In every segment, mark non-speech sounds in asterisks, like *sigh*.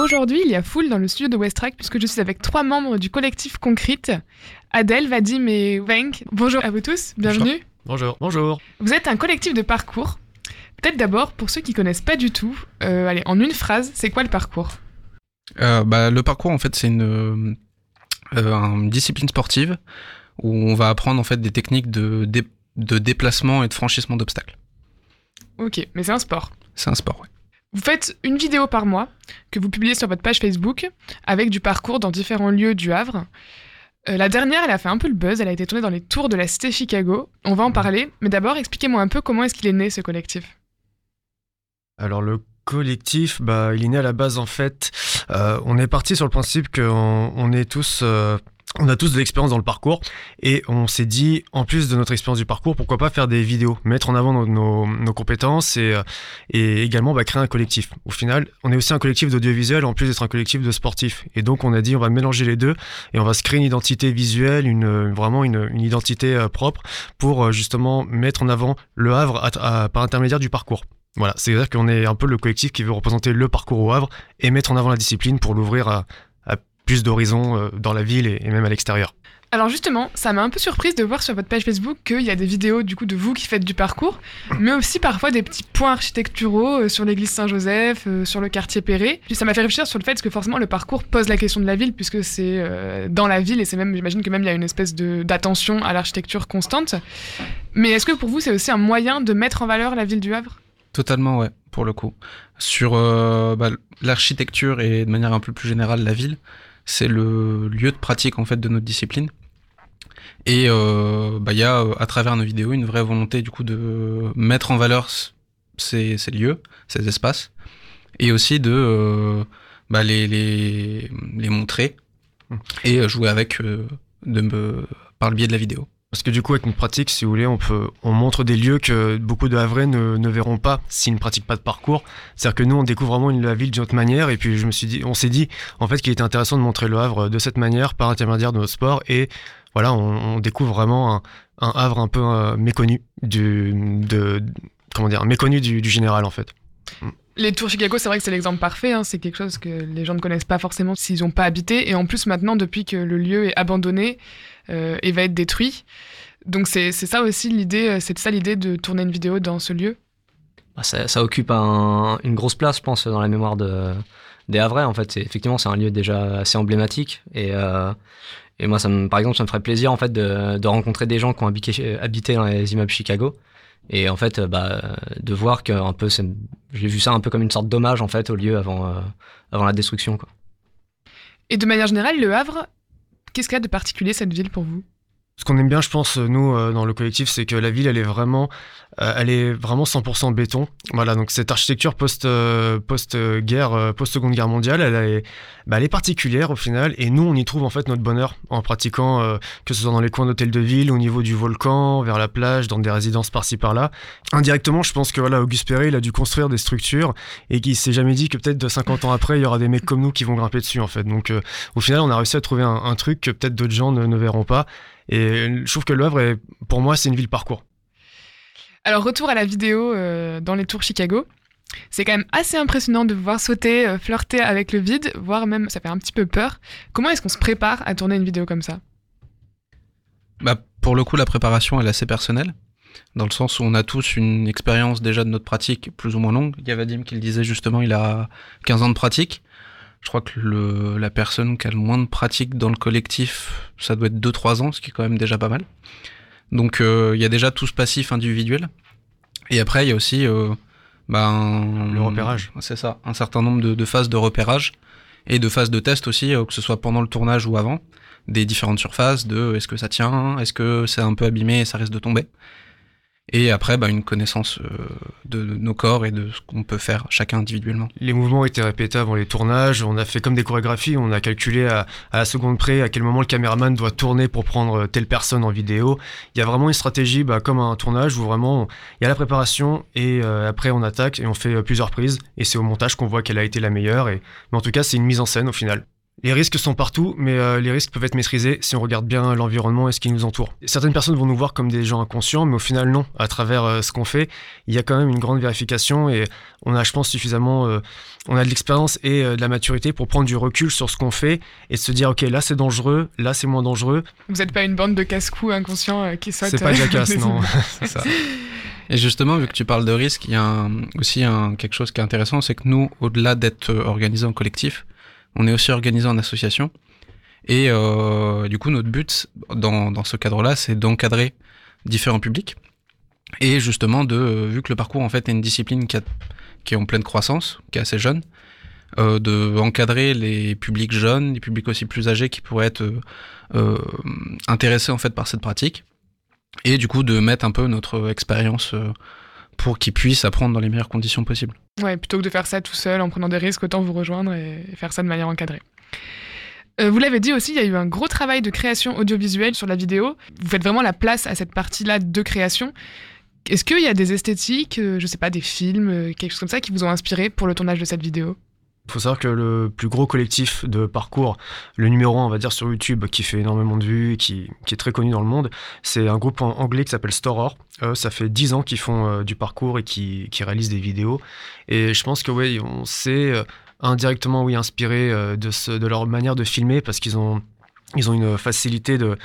Aujourd'hui, il y a foule dans le studio de Westrack puisque je suis avec trois membres du collectif Concrete, Adèle, Vadim et Wenk. Bonjour à vous tous, bienvenue. Bonjour. Bonjour. Vous êtes un collectif de parcours. Peut-être d'abord, pour ceux qui connaissent pas du tout, euh, allez, en une phrase, c'est quoi le parcours? Euh, bah, le parcours, en fait, c'est une, euh, une discipline sportive où on va apprendre en fait des techniques de, dé- de déplacement et de franchissement d'obstacles. Ok, mais c'est un sport. C'est un sport, ouais. Vous faites une vidéo par mois que vous publiez sur votre page Facebook avec du parcours dans différents lieux du Havre. Euh, la dernière, elle a fait un peu le buzz, elle a été tournée dans les tours de la cité Chicago. On va en parler, mais d'abord, expliquez-moi un peu comment est-ce qu'il est né ce collectif. Alors le collectif, bah, il est né à la base en fait. euh, on est parti sur le principe qu'on on est tous, euh, on a tous de l'expérience dans le parcours et on s'est dit, en plus de notre expérience du parcours, pourquoi pas faire des vidéos, mettre en avant nos, compétences et, euh, également bah, créer un collectif. Au final, on est aussi un collectif d'audiovisuel en plus d'être un collectif de sportifs. Et donc on a dit, on va mélanger les deux et on va se créer une identité visuelle, euh, vraiment une, identité euh, propre pour justement mettre en avant le Havre par intermédiaire du parcours. Voilà, c'est-à-dire qu'on est un peu le collectif qui veut représenter le parcours au Havre et mettre en avant la discipline pour l'ouvrir à plus d'horizons euh, dans la ville et, même à l'extérieur. Alors justement, ça m'a un peu surprise de voir sur votre page Facebook qu'il y a des vidéos du coup de vous qui faites du parcours, mais aussi parfois des petits points architecturaux euh, sur l'église Saint-Joseph, euh, sur le quartier Perret. Puis ça m'a fait réfléchir sur le fait que forcément le parcours pose la question de la ville puisque c'est dans la ville et c'est même, j'imagine que même il y a une espèce de d'attention à l'architecture constante. Mais est-ce que pour vous c'est aussi un moyen de mettre en valeur la ville du Havre? Totalement, ouais, pour le coup. Sur euh, bah, l'architecture et de manière un peu plus générale la ville, c'est le lieu de pratique en fait de notre discipline. Et euh, bah, il y a à travers nos vidéos une vraie volonté du coup de mettre en valeur ces, ces lieux, ces espaces, et aussi de euh, bah, les, les, les montrer et euh, jouer avec euh, de me, par le biais de la vidéo. Parce que du coup, avec une pratique, si vous voulez, on peut, on montre des lieux que beaucoup de Havrais ne, verront pas s'ils ne pratiquent pas de parcours. C'est-à-dire que nous, on découvre vraiment la ville d'une autre manière. Et puis, je me suis dit, on s'est dit, en fait, qu'il était intéressant de montrer le Havre de cette manière, par intermédiaire de notre sport. Et voilà, on, découvre vraiment un, Havre un peu euh, méconnu du, méconnu du, du général, en fait. Les tours Chicago, c'est vrai que c'est l'exemple parfait. hein. C'est quelque chose que les gens ne connaissent pas forcément s'ils n'ont pas habité. Et en plus, maintenant, depuis que le lieu est abandonné euh, et va être détruit. Donc, c'est ça aussi l'idée. euh, C'est ça l'idée de tourner une vidéo dans ce lieu. Bah, ça, occupe un- une grosse place, je pense, dans la mémoire de, des Havrais. En fait, effectivement, c'est un lieu déjà assez emblématique. Et, euh, et moi, ça me, par exemple, ça me ferait plaisir en fait de, de rencontrer des gens qui ont habité, habité dans les immeubles Chicago. Et en fait, euh, bah, de voir que un peu, j'ai vu ça un peu comme une sorte d'hommage en fait au lieu avant, euh, avant la destruction. Quoi. Et de manière générale, Le Havre, qu'est-ce qu'il y a de particulier cette ville pour vous? Ce qu'on aime bien, je pense, nous, euh, dans le collectif, c'est que la ville, elle est vraiment, euh, elle est vraiment 100% béton. Voilà, donc cette architecture post, euh, post-guerre, euh, post-seconde guerre mondiale, elle est, bah, elle est particulière au final. Et nous, on y trouve en fait notre bonheur en pratiquant, euh, que ce soit dans les coins d'hôtels de ville, au niveau du volcan, vers la plage, dans des résidences par-ci par-là. Indirectement, je pense que voilà, Auguste Perret, il a dû construire des structures et qu'il s'est jamais dit que peut-être de 50 ans après, il y aura des mecs comme nous qui vont grimper dessus en fait. Donc, euh, au final, on a réussi à trouver un, truc que peut-être d'autres gens ne verront pas. Et je trouve que Le Havre, est, pour moi, c'est une ville parcours. Alors, retour à la vidéo euh, dans les tours Chicago. C'est quand même assez impressionnant de voir sauter, euh, flirter avec le vide, voire même ça fait un petit peu peur. Comment est-ce qu'on se prépare à tourner une vidéo comme ça? Bah, pour le coup, la préparation elle est assez personnelle, dans le sens où on a tous une expérience déjà de notre pratique plus ou moins longue. Il y a Vadim qui le disait justement, il a 15 ans de pratique. Je crois que le, la personne qui a le moins de pratique dans le collectif, ça doit être 2-3 ans, ce qui est quand même déjà pas mal. Donc euh, il y a déjà tout ce passif individuel. Et après, il y a aussi euh, bah, Le repérage. C'est ça, un certain nombre de, de phases de repérage et de phases de test aussi, euh, que ce soit pendant le tournage ou avant des différentes surfaces, de est-ce que ça tient, est-ce que c'est un peu abîmé et ça risque de tomber? Et après, bah, une connaissance euh, de nos corps et de ce qu'on peut faire chacun individuellement. Les mouvements étaient répétés avant les tournages. On a fait comme des chorégraphies. On a calculé à, à la seconde près à quel moment le caméraman doit tourner pour prendre telle personne en vidéo. Il y a vraiment une stratégie, bah, comme un tournage, où vraiment il y a la préparation et euh, après on attaque et on fait euh, plusieurs prises. Et c'est au montage qu'on voit quelle a été la meilleure. Et... Mais en tout cas, c'est une mise en scène au final. Les risques sont partout, mais euh, les risques peuvent être maîtrisés si on regarde bien l'environnement et ce qui nous entoure. Certaines personnes vont nous voir comme des gens inconscients, mais au final non. À travers euh, ce qu'on fait, il y a quand même une grande vérification et on a, je pense, suffisamment, euh, on a de l'expérience et de la maturité pour prendre du recul sur ce qu'on fait et se dire, ok, là c'est dangereux, là c'est moins dangereux. Vous n'êtes pas une bande de casse-cou inconscients qui sautent. C'est pas Jackass, *laughs* non. *laughs* c'est ça. Et justement, vu que tu parles de risque, il y a aussi un, quelque chose qui est intéressant, c'est que nous, au-delà d'être organisés en collectif, on est aussi organisé en association. Et euh, du coup, notre but dans, dans ce cadre-là, c'est d'encadrer différents publics. Et justement, de, vu que le parcours en fait est une discipline qui, est en pleine croissance, qui est assez jeune, euh, de encadrer les publics jeunes, les publics aussi plus âgés qui pourraient être euh, intéressés en fait par cette pratique, et du coup de mettre un peu notre expérience euh, pour qu'ils puissent apprendre dans les meilleures conditions possibles. Ouais, plutôt que de faire ça tout seul en prenant des risques, autant vous rejoindre et faire ça de manière encadrée. Euh, vous l'avez dit aussi, il y a eu un gros travail de création audiovisuelle sur la vidéo. Vous faites vraiment la place à cette partie-là de création. Est-ce qu'il y a des esthétiques, euh, je sais pas, des films, euh, quelque chose comme ça qui vous ont inspiré pour le tournage de cette vidéo? Il faut savoir que le plus gros collectif de parcours, le numéro 1, on va dire, sur YouTube, qui fait énormément de vues, qui, qui est très connu dans le monde, c'est un groupe anglais qui s'appelle Storor. ça fait 10 ans qu'ils font euh, du parcours et qui, réalisent des vidéos. Et je pense que, oui, on s'est euh, indirectement, oui, inspiré euh, de, ce, de leur manière de filmer parce qu'ils ont, ils ont une facilité de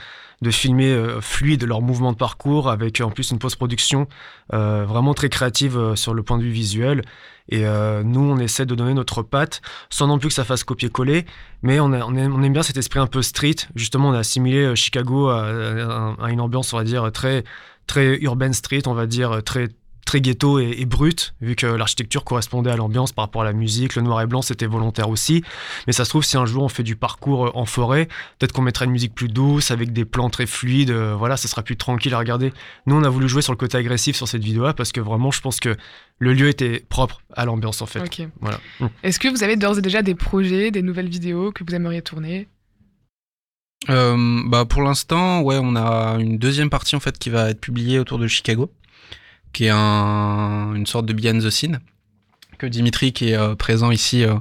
de filmer euh, fluide leur mouvement de parcours avec en plus une post-production euh, vraiment très créative euh, sur le point de vue visuel. Et nous, on essaie de donner notre patte sans non plus que ça fasse copier-coller, mais on, aime, bien cet esprit un peu street. Justement, on a assimilé Chicago à, une ambiance, on va dire, très, très street, on va dire, très très ghetto et, brut, vu que l'architecture correspondait à l'ambiance par rapport à la musique. Le noir et blanc, c'était volontaire aussi. Mais ça se trouve, si un jour on fait du parcours euh, en forêt, peut-être qu'on mettra une musique plus douce, avec des plans très fluides. Euh, voilà, ça sera plus tranquille à regarder. Nous, on a voulu jouer sur le côté agressif sur cette vidéo-là, parce que vraiment, je pense que le lieu était propre à l'ambiance, en fait. Voilà. Mm. Est-ce que vous avez d'ores et déjà des projets, des nouvelles vidéos que vous aimeriez tourner? Euh, bah pour l'instant, ouais, on a une deuxième partie en fait qui va être publiée autour de Chicago qui est une sorte de behind the scene, que Dimitri, qui est euh, présent ici, euh,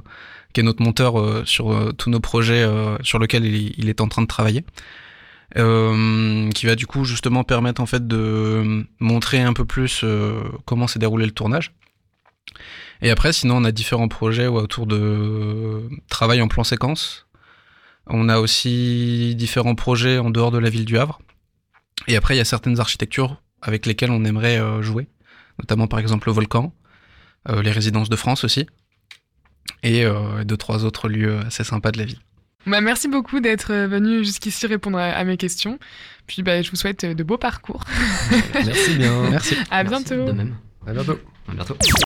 qui est notre monteur euh, sur tous nos projets sur lesquels il, est en train de travailler. qui va du coup justement permettre en fait de montrer un peu plus comment s'est déroulé le tournage. Et après, sinon, on a différents projets autour de travail en plan séquence. On a aussi différents projets en dehors de la ville du Havre. Et après, il y a certaines architectures avec lesquels on aimerait euh, jouer, notamment par exemple le volcan, euh, les résidences de France aussi, et euh, deux, trois autres lieux assez sympas de la ville. Bah, merci beaucoup d'être venu jusqu'ici répondre à, mes questions. Puis bah, je vous souhaite de beaux parcours. merci bien. *laughs* Merci. À bientôt. de même. À bientôt. À bientôt.